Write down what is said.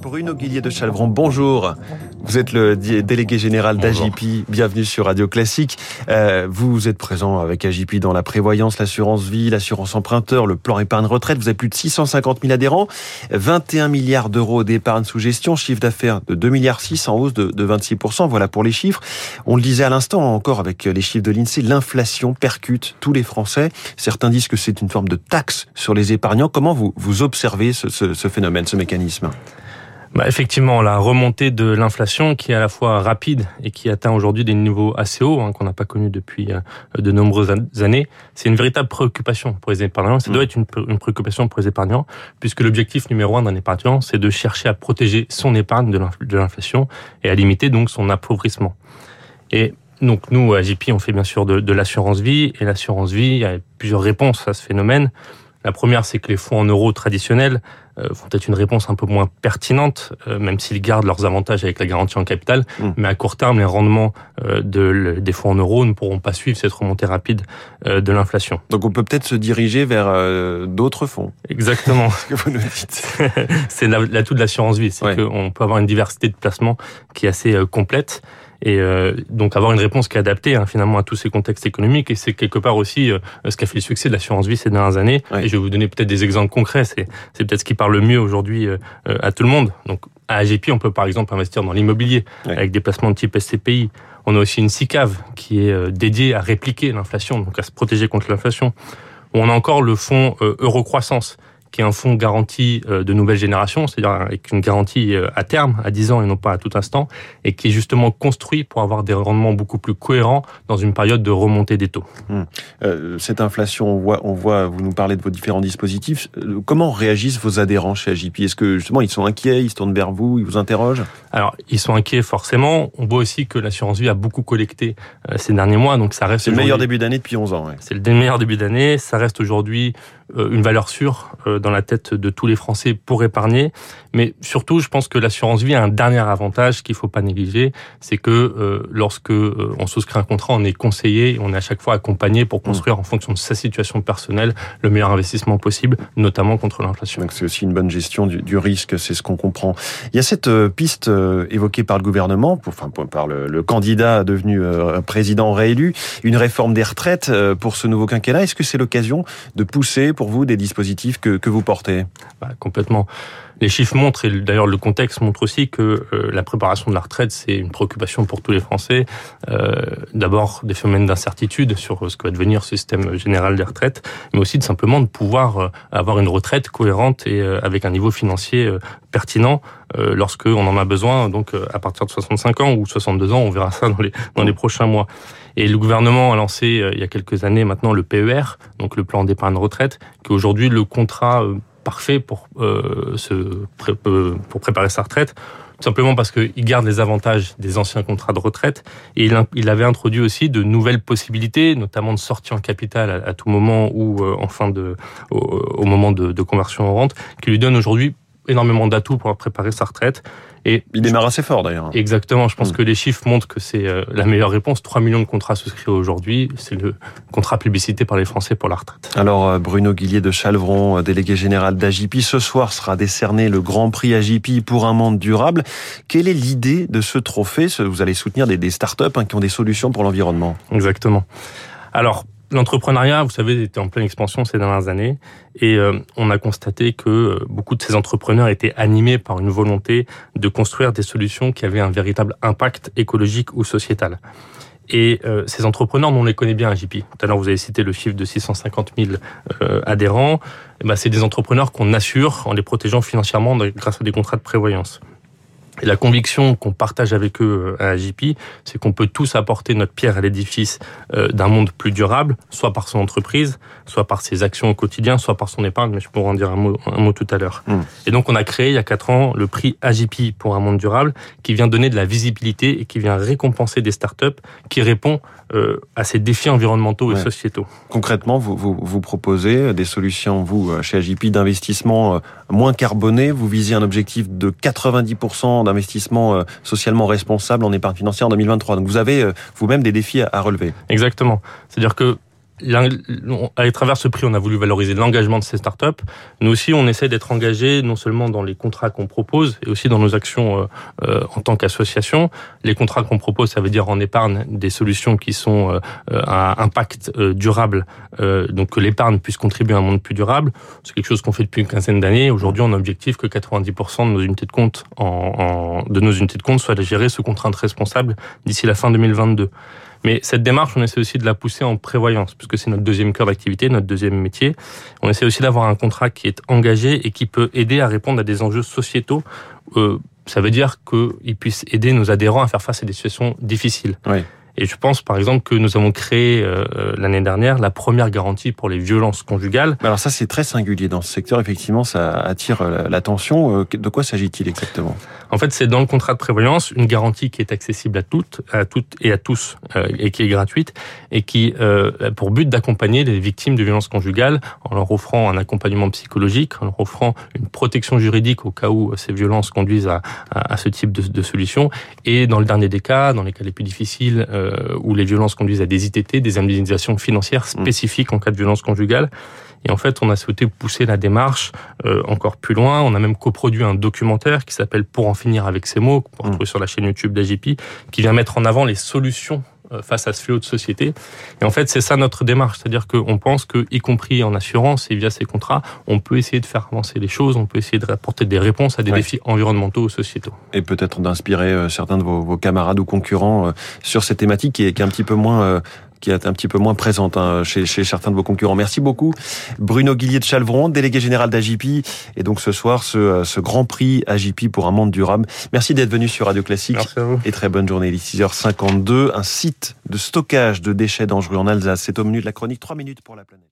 Bruno Guillier de Chalvron, bonjour. Vous êtes le délégué général d'AGP. Bienvenue sur Radio Classique. Euh, vous êtes présent avec AGP dans la prévoyance, l'assurance vie, l'assurance emprunteur, le plan épargne retraite. Vous avez plus de 650 000 adhérents, 21 milliards d'euros d'épargne sous gestion, chiffre d'affaires de 2 milliards 6 en hausse de, de 26% Voilà pour les chiffres. On le disait à l'instant encore avec les chiffres de l'INSEE, l'inflation percute tous les Français. Certains disent que c'est une forme de taxe sur les épargnants. Comment vous, vous observez ce, ce, ce phénomène, ce mécanisme? Bah, effectivement, la remontée de l'inflation qui est à la fois rapide et qui atteint aujourd'hui des niveaux assez hauts hein, qu'on n'a pas connus depuis euh, de nombreuses années, c'est une véritable préoccupation pour les épargnants. Ça doit mm. être une, préoccupation pour les épargnants, puisque l'objectif numéro un d'un épargnant, c'est de chercher à protéger son épargne de l'inflation et à limiter donc son appauvrissement. Et donc nous, à JP, on fait bien sûr de, de l'assurance vie, et l'assurance vie, il y a plusieurs réponses à ce phénomène. La première, c'est que les fonds en euros traditionnels euh, vont être une réponse un peu moins pertinente, euh, même s'ils gardent leurs avantages avec la garantie en capital. Hmm. Mais à court terme, les rendements euh, de, des fonds en euros ne pourront pas suivre cette remontée rapide de l'inflation. Donc on peut peut-être se diriger vers d'autres fonds. Exactement. ce que vous nous dites. c'est l'atout de l'assurance vie, c'est qu'on peut avoir une diversité de placements qui est assez complète et euh, donc avoir une réponse qui est adaptée hein, finalement à tous ces contextes économiques. Et c'est quelque part aussi euh, ce qui a fait le succès de l'assurance vie ces dernières années. Et je vais vous donner peut-être des exemples concrets. C'est c'est peut-être ce qui parle le mieux aujourd'hui euh, à tout le monde. Donc à AGP on peut par exemple investir dans l'immobilier avec des placements de type SCPI on a aussi une SICAV qui est dédiée à répliquer l'inflation donc à se protéger contre l'inflation. On a encore le fonds Eurocroissance qui est un fonds garanti euh, de nouvelle génération, c'est-à-dire avec une garantie euh, à terme, à 10 ans et non pas à tout instant, et qui est justement construit pour avoir des rendements beaucoup plus cohérents dans une période de remontée des taux. Hum. Euh, cette inflation, on voit, on voit, vous nous parlez de vos différents dispositifs. Comment réagissent vos adhérents chez AJP Est-ce que justement ils sont inquiets, ils se tournent vers vous, ils vous interrogent? Alors, ils sont inquiets forcément. On voit aussi que l'assurance vie a beaucoup collecté ces derniers mois, donc ça reste. C'est le meilleur début d'année depuis 11 ans. Ouais. C'est le meilleur début d'année. Ça reste aujourd'hui une valeur sûre dans la tête de tous les Français pour épargner. Mais surtout, je pense que l'assurance vie a un dernier avantage qu'il faut pas négliger, c'est que euh, lorsque euh, on souscrit un contrat, on est conseillé, on est à chaque fois accompagné pour construire en fonction de sa situation personnelle le meilleur investissement possible, notamment contre l'inflation. Donc c'est aussi une bonne gestion du, risque, c'est ce qu'on comprend. Il y a cette euh, piste évoquée par le gouvernement, enfin par le, le candidat devenu président réélu, une réforme des retraites pour ce nouveau quinquennat. Est-ce que c'est l'occasion de pousser pour vous des dispositifs que, que vous portez? Bah, complètement. Les chiffres montrent, et d'ailleurs le contexte montre aussi que euh, la préparation de la retraite, c'est une préoccupation pour tous les Français. Euh, D'abord, des phénomènes d'incertitude sur ce que va devenir ce système général des retraites, mais aussi de simplement de pouvoir euh, avoir une retraite cohérente et euh, avec un niveau financier pertinent lorsque on en a besoin. Donc, à partir de 65 ans ou 62 ans, on verra ça dans les dans les prochains mois. Et le gouvernement a lancé il y a quelques années maintenant le PER, donc le plan d'épargne retraite, qui aujourd'hui le contrat parfait pour, euh, se euh, pour préparer sa retraite, simplement parce qu'il garde les avantages des anciens contrats de retraite et il, avait introduit aussi de nouvelles possibilités, notamment de sortie en capital à, tout moment ou euh, de, au, au moment de, de, conversion en rente, qui lui donne aujourd'hui énormément d'atouts pour préparer sa retraite. Et il démarre assez fort d'ailleurs. Exactement. Je pense hmm. que les chiffres montrent que c'est euh, la meilleure réponse. 3 millions de contrats souscrits aujourd'hui. C'est le contrat publicité par les Français pour la retraite. Alors euh, Bruno Guillier de Chalvron, euh, délégué général d'Agipi, ce soir sera décerné le Grand Prix Agipi pour un monde durable. Quelle est l'idée de ce trophée? Vous allez soutenir des, des startups hein, qui ont des solutions pour l'environnement. Exactement. Alors, L'entrepreneuriat, vous savez, était en pleine expansion ces dernières années et euh, on a constaté que euh, beaucoup de ces entrepreneurs étaient animés par une volonté de construire des solutions qui avaient un véritable impact écologique ou sociétal. Et euh, ces entrepreneurs, on les connaît bien à JP. Tout à l'heure, vous avez cité le chiffre de 650 000 adhérents. Eh ben, c'est des entrepreneurs qu'on assure en les protégeant financièrement grâce à des contrats de prévoyance. Et la conviction qu'on partage avec eux euh, à AJP, c'est qu'on peut tous apporter notre pierre à l'édifice euh, d'un monde plus durable, soit par son entreprise, soit par ses actions au quotidien, soit par son épargne, mais je pourrais en dire un mot, un mot tout à l'heure. Mmh. Et donc on a créé il y a quatre ans le prix AJP pour un monde durable, qui vient donner de la visibilité et qui vient récompenser des startups qui répondent euh, à ces défis environnementaux et sociétaux. Concrètement, vous, vous, vous, proposez des solutions, vous, chez AJP, d'investissement moins carboné. Vous visez un objectif de 90% d'investissement euh, socialement responsable en épargne financière en 2023. Donc vous avez euh, vous-même des défis à relever. Exactement. C'est-à-dire que à travers ce prix, on a voulu valoriser l'engagement de ces startups. Nous aussi, on essaie d'être engagés non seulement dans les contrats qu'on propose, et aussi dans nos actions euh, euh, en tant qu'association. Les contrats qu'on propose, ça veut dire en épargne des solutions qui sont euh, à impact durable, donc que l'épargne puisse contribuer à un monde plus durable. C'est quelque chose qu'on fait depuis une quinzaine d'années. Aujourd'hui, on a objectif que 90% de nos unités de compte, en, de nos unités de compte, soient gérées sous contrainte responsable d'ici la fin 2022. Mais cette démarche, on essaie aussi de la pousser en prévoyance, puisque c'est notre deuxième cœur d'activité, notre deuxième métier. On essaie aussi d'avoir un contrat qui est engagé et qui peut aider à répondre à des enjeux sociétaux. Euh, ça veut dire qu'il puisse aider nos adhérents à faire face à des situations difficiles. Oui. Et je pense par exemple que nous avons créé euh, l'année dernière la première garantie pour les violences conjugales. Alors ça c'est très singulier dans ce secteur, effectivement ça attire euh, l'attention. Euh, de quoi s'agit-il exactement? En fait c'est dans le contrat de prévoyance une garantie qui est accessible à toutes, à toutes et à tous et qui est gratuite et qui a pour but d'accompagner les victimes de violences conjugales en leur offrant un accompagnement psychologique, en leur offrant une protection juridique au cas où ces violences conduisent à, à, ce type de, de solution et dans le dernier des cas, dans les cas les plus difficiles, euh, où les violences conduisent à des ITT, des indemnisations financières mm. spécifiques en cas de violence conjugale. Et en fait, on a souhaité pousser la démarche euh, encore plus loin. On a même coproduit un documentaire qui s'appelle Pour en finir avec ces mots, qu'on peut retrouver sur la chaîne YouTube d'AGP, qui vient mettre en avant les solutions euh, face à ce fléau de société. Et en fait, c'est ça notre démarche, c'est-à-dire qu'on pense que, y compris en assurance et via ces contrats, on peut essayer de faire avancer les choses, on peut essayer de apporter des réponses à des défis environnementaux ou sociétaux. Et peut-être d'inspirer euh, certains de vos, camarades ou concurrents sur cette thématique qui est, qui est un petit peu moins qui est un petit peu moins présente hein, chez, chez, certains de vos concurrents. Merci beaucoup. Bruno Guillier de Chalvron, délégué général d'AGP. Et donc ce soir, ce, ce grand prix AGP pour un monde durable. Merci d'être venu sur Radio Classique. Merci à vous. Et très bonne journée. Il est 6h52. Un site de stockage de déchets dangereux en Alsace. C'est au menu de la chronique. 3 minutes pour la planète.